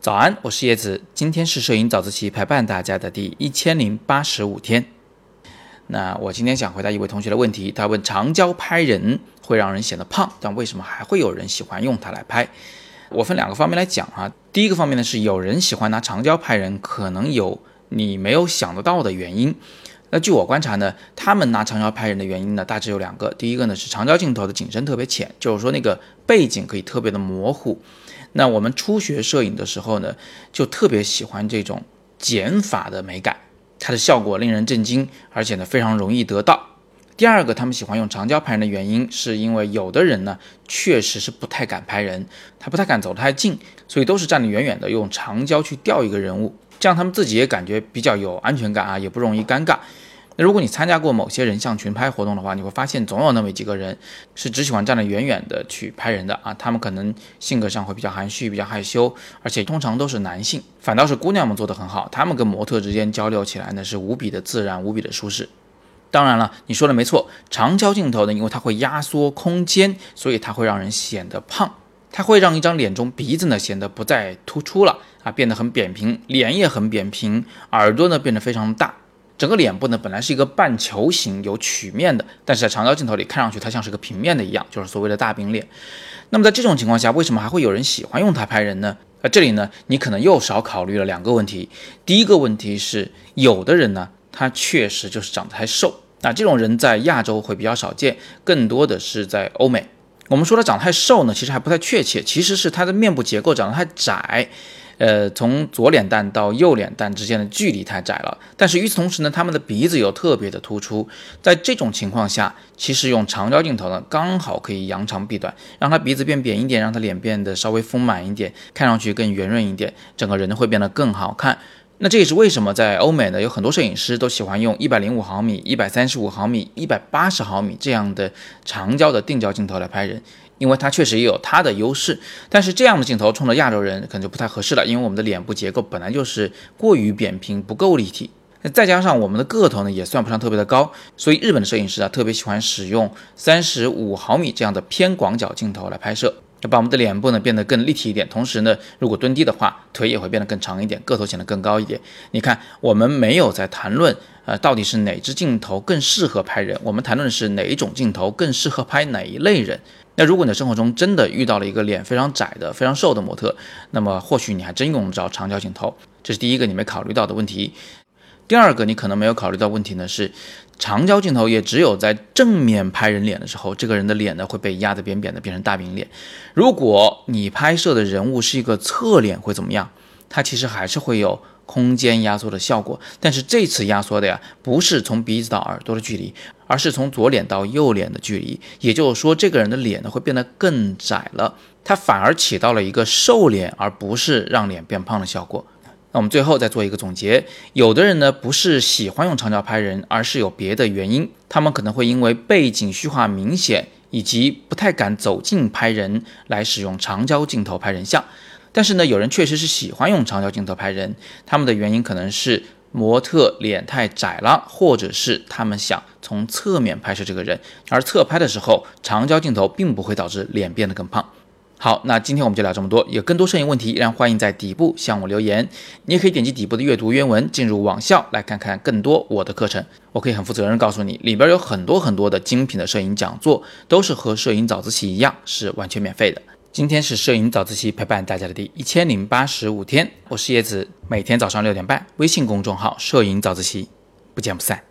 早安，我是叶子，今天是摄影早自习陪伴大家的第一千零八十五天。那我今天想回答一位同学的问题，他问长焦拍人会让人显得胖，但为什么还会有人喜欢用它来拍？我分两个方面来讲啊。第一个方面呢是有人喜欢拿长焦拍人，可能有你没有想得到的原因。那据我观察呢，他们拿长焦拍人的原因呢大致有两个。第一个呢是长焦镜头的景深特别浅，就是说那个背景可以特别的模糊。那我们初学摄影的时候呢，就特别喜欢这种减法的美感。它的效果令人震惊，而且呢非常容易得到。第二个，他们喜欢用长焦拍人的原因，是因为有的人呢确实是不太敢拍人，他不太敢走太近，所以都是站得远远的，用长焦去钓一个人物，这样他们自己也感觉比较有安全感啊，也不容易尴尬。那如果你参加过某些人像群拍活动的话，你会发现总有那么几个人是只喜欢站得远远的去拍人的啊。他们可能性格上会比较含蓄、比较害羞，而且通常都是男性。反倒是姑娘们做得很好，她们跟模特之间交流起来呢是无比的自然、无比的舒适。当然了，你说的没错，长焦镜头呢，因为它会压缩空间，所以它会让人显得胖，它会让一张脸中鼻子呢显得不再突出了啊，变得很扁平，脸也很扁平，耳朵呢变得非常大。整个脸部呢，本来是一个半球形，有曲面的，但是在长焦镜头里看上去它像是个平面的一样，就是所谓的大饼脸。那么在这种情况下，为什么还会有人喜欢用它拍人呢？呃，这里呢，你可能又少考虑了两个问题。第一个问题是，有的人呢，他确实就是长得太瘦，那这种人在亚洲会比较少见，更多的是在欧美。我们说他长得太瘦呢，其实还不太确切，其实是他的面部结构长得太窄。呃，从左脸蛋到右脸蛋之间的距离太窄了，但是与此同时呢，他们的鼻子又特别的突出。在这种情况下，其实用长焦镜头呢，刚好可以扬长避短，让他鼻子变扁一点，让他脸变得稍微丰满一点，看上去更圆润一点，整个人会变得更好看。那这也是为什么在欧美呢，有很多摄影师都喜欢用一百零五毫米、一百三十五毫米、一百八十毫米这样的长焦的定焦镜头来拍人。因为它确实也有它的优势，但是这样的镜头冲着亚洲人可能就不太合适了，因为我们的脸部结构本来就是过于扁平，不够立体，再加上我们的个头呢也算不上特别的高，所以日本的摄影师啊特别喜欢使用三十五毫米这样的偏广角镜头来拍摄，把我们的脸部呢变得更立体一点，同时呢如果蹲低的话，腿也会变得更长一点，个头显得更高一点。你看，我们没有在谈论呃到底是哪支镜头更适合拍人，我们谈论的是哪一种镜头更适合拍哪一类人。那如果你的生活中真的遇到了一个脸非常窄的、非常瘦的模特，那么或许你还真用得着长焦镜头。这是第一个你没考虑到的问题。第二个你可能没有考虑到问题呢是，长焦镜头也只有在正面拍人脸的时候，这个人的脸呢会被压得扁扁的，变成大饼脸。如果你拍摄的人物是一个侧脸，会怎么样？它其实还是会有。空间压缩的效果，但是这次压缩的呀，不是从鼻子到耳朵的距离，而是从左脸到右脸的距离。也就是说，这个人的脸呢会变得更窄了，它反而起到了一个瘦脸，而不是让脸变胖的效果。那我们最后再做一个总结：有的人呢不是喜欢用长焦拍人，而是有别的原因，他们可能会因为背景虚化明显，以及不太敢走近拍人，来使用长焦镜头拍人像。但是呢，有人确实是喜欢用长焦镜头拍人，他们的原因可能是模特脸太窄了，或者是他们想从侧面拍摄这个人，而侧拍的时候，长焦镜头并不会导致脸变得更胖。好，那今天我们就聊这么多，有更多摄影问题，依然欢迎在底部向我留言。你也可以点击底部的阅读原文，进入网校来看看更多我的课程。我可以很负责任告诉你，里边有很多很多的精品的摄影讲座，都是和摄影早自习一样，是完全免费的。今天是摄影早自习陪伴大家的第一千零八十五天，我是叶子，每天早上六点半，微信公众号“摄影早自习”，不见不散。